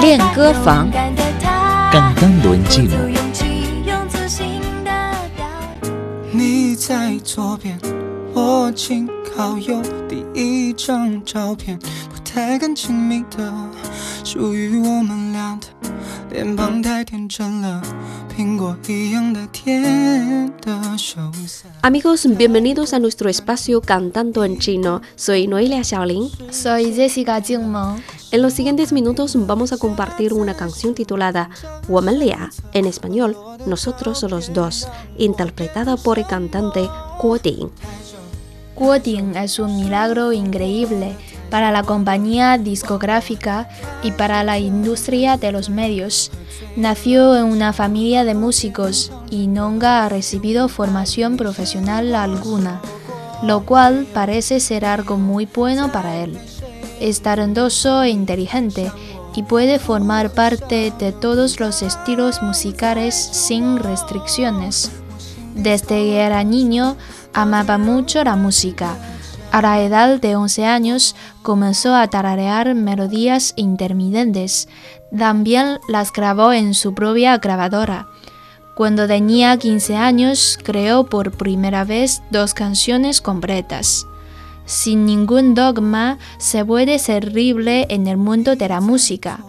练歌房，cantando en chino。你在左边，我紧靠右。第一张照片不太敢亲密的，属于我们俩的。Amigos, bienvenidos a nuestro espacio Cantando en Chino. Soy Noelia Xiaolin. Soy Jessica Jingmeng. En los siguientes minutos vamos a compartir una canción titulada Womanlia, en español, Nosotros los dos, interpretada por el cantante Guo Ding. Guo Ding es un milagro increíble para la compañía discográfica y para la industria de los medios. Nació en una familia de músicos y nunca ha recibido formación profesional alguna, lo cual parece ser algo muy bueno para él. Es talentoso e inteligente y puede formar parte de todos los estilos musicales sin restricciones. Desde que era niño, amaba mucho la música a la edad de 11 años comenzó a tararear melodías intermitentes. También las grabó en su propia grabadora. Cuando tenía 15 años creó por primera vez dos canciones completas. Sin ningún dogma se puede ser libre en el mundo de la música.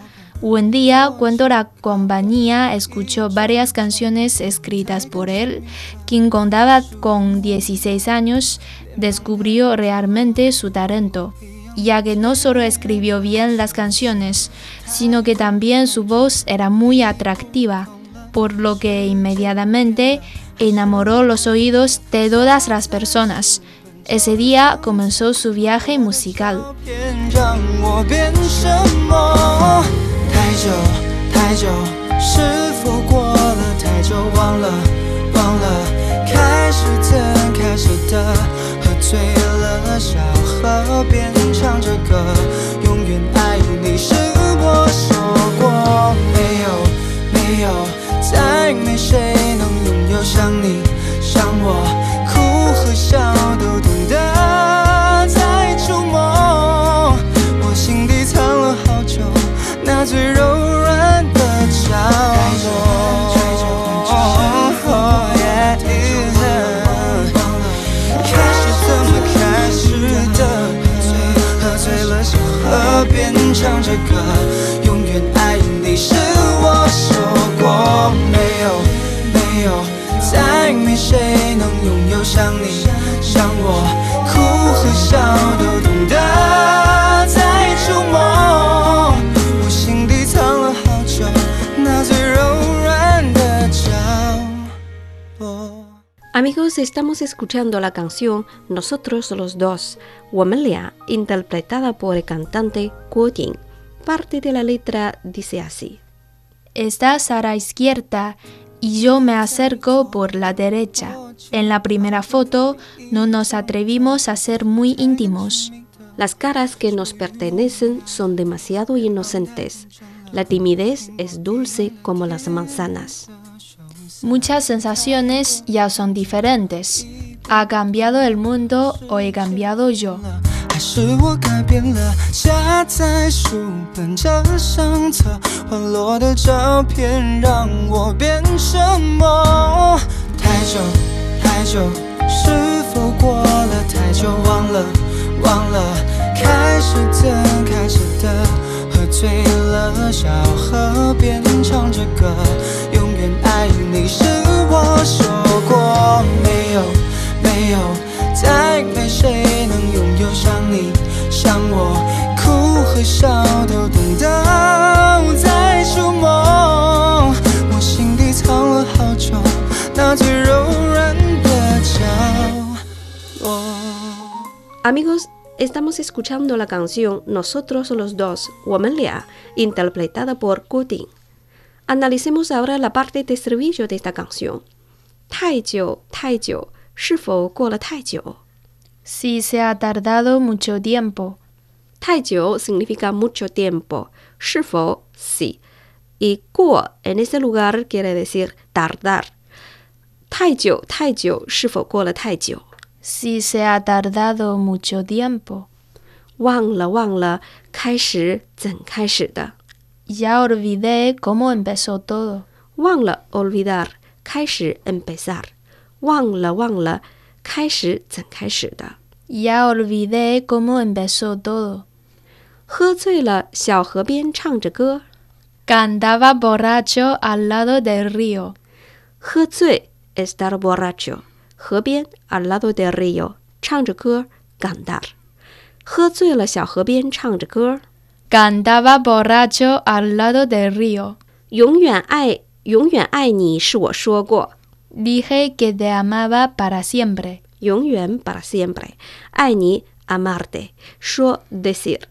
Un día, cuando la compañía escuchó varias canciones escritas por él, quien contaba con 16 años, descubrió realmente su talento, ya que no solo escribió bien las canciones, sino que también su voz era muy atractiva, por lo que inmediatamente enamoró los oídos de todas las personas. Ese día comenzó su viaje musical. 太久太久，是否过了太久？忘了忘了，开始怎开始的，喝醉了小河边唱着歌，Amigos, estamos escuchando la canción Nosotros los dos, Womanlia, interpretada por el cantante Guo Jing. Parte de la letra dice así: Estás a la izquierda y yo me acerco por la derecha. En la primera foto no nos atrevimos a ser muy íntimos. Las caras que nos pertenecen son demasiado inocentes. La timidez es dulce como las manzanas. Muchas sensaciones ya son diferentes. ¿Ha cambiado el mundo o he cambiado yo? 还是我改变了，夹在书本这 哭和笑都懂得在触摸。我心底藏了好久，那最柔软的角落。Amigos. Estamos escuchando la canción Nosotros los dos, 我们俩, interpretada por Guting. Analicemos ahora la parte de estribillo de esta canción. Si se ha tardado mucho tiempo. Taijiu significa mucho tiempo. Shifo, sí. Y guo en este lugar quiere decir tardar. Taijiu, taijiu, shifo guo le taijiu. Si se ha tardado mucho tiempo. Wang la, wang la, kaishi, zen kai. Ya olvidé cómo empezó todo. Wang la, olvidar. Kai shi, empezar. Wang la, wang la, kaishi, zen kai. Ya olvidé cómo empezó todo. 喝醉了，小河边唱着歌。 Cantaba borracho al lado del río. 喝醉 estar borracho，河边 al lado del río，唱着歌 cantar。喝醉了，小河边唱着歌。 Cantaba borracho al lado del río. 永远爱，永远爱你是我说过， Dije que te amaba para siempre. 永远 para siempre，爱你 amarte，说 decir，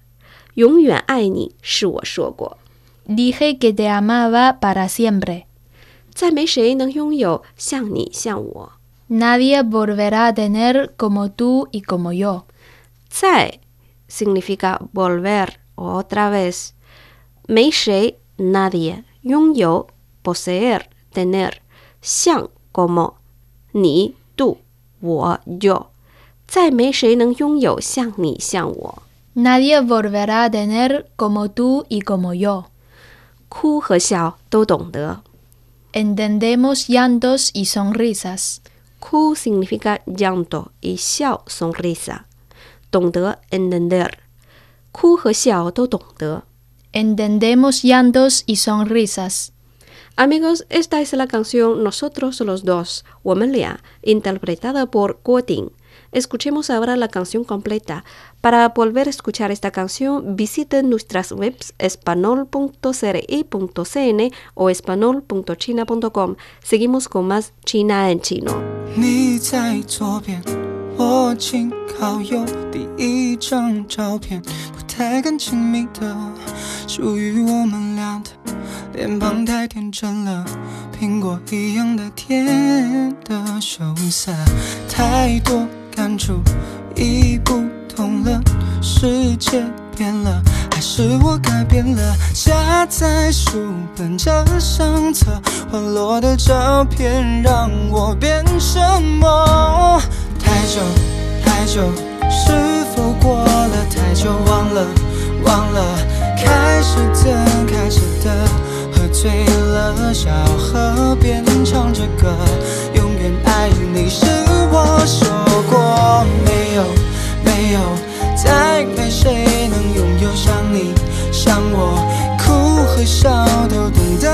永远爱你是我说过。 Dije que te amaba para siempre. 再没谁能拥有像你像我。 Nadie volverá a tener como tú y como yo. 再 significa volver otra vez，没谁 nadie 拥有 poseer tener 像 como 你 tú 我 yo，再没谁能拥有像你像我。 Nadie volverá a tener como tú y como yo. 哭和笑都懂得， Entendemos llantos y sonrisas. 哭 significa llanto y 笑 sonrisa，懂得 entender，哭和笑都懂得。 Entendemos llantos y sonrisas. Amigos, esta es la canción Nosotros los dos, 我们俩, interpretada por Guo Ding. Escuchemos ahora la canción completa. Para volver a escuchar esta canción, visiten nuestras webs espanol.cri.cn o espanol.china.com. Seguimos con más China en chino. 你在左边，我紧靠右，第一张照片不太敢亲密的，属于我们俩的，脸庞太天真了，苹果一样的甜的羞涩，太多 感触，已不同了，世界变了，还是我改变了？夹在书本这相册，滑落的照片让我变什么？太久太久，是否过了太久？忘了忘了，开始的开始的，喝醉了，小河边唱着歌，永远爱你是我说过没有没有，再没谁能拥有像你像我，哭和笑都懂得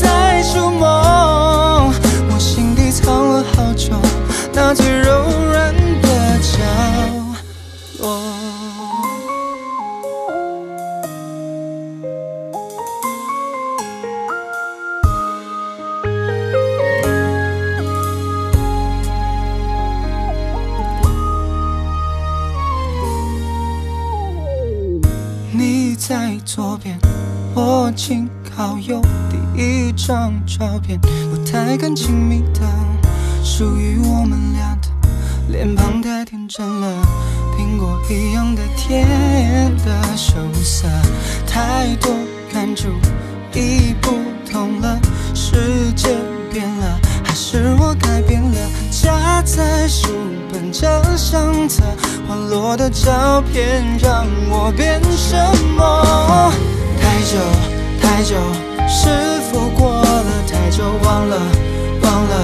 在触摸，我心底藏了好久，那最在左边，我紧靠右，第一张照片不太敢亲密的，属于我们俩的，脸庞太天真了，苹果一样的甜的羞涩，太多感触已不同了，世界变了，是我改变了？夹在书本这相册，滑落的照片让我变什么？太久太久，是否过了太久？忘了忘了，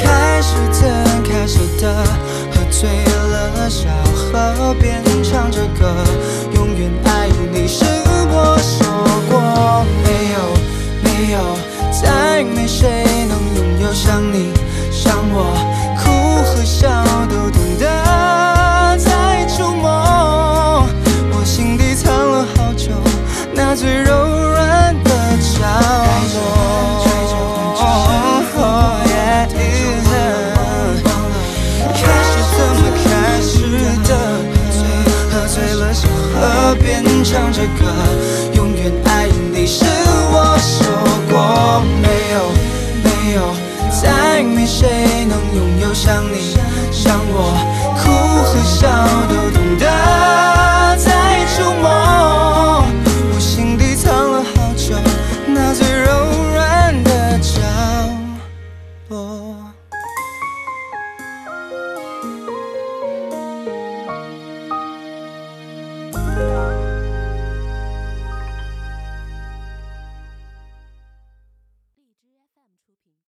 开始的开始的，喝醉了，小河边唱着歌，河边唱着歌永远爱你是我说过没有没有再没谁能拥有像你像我哭和笑都懂得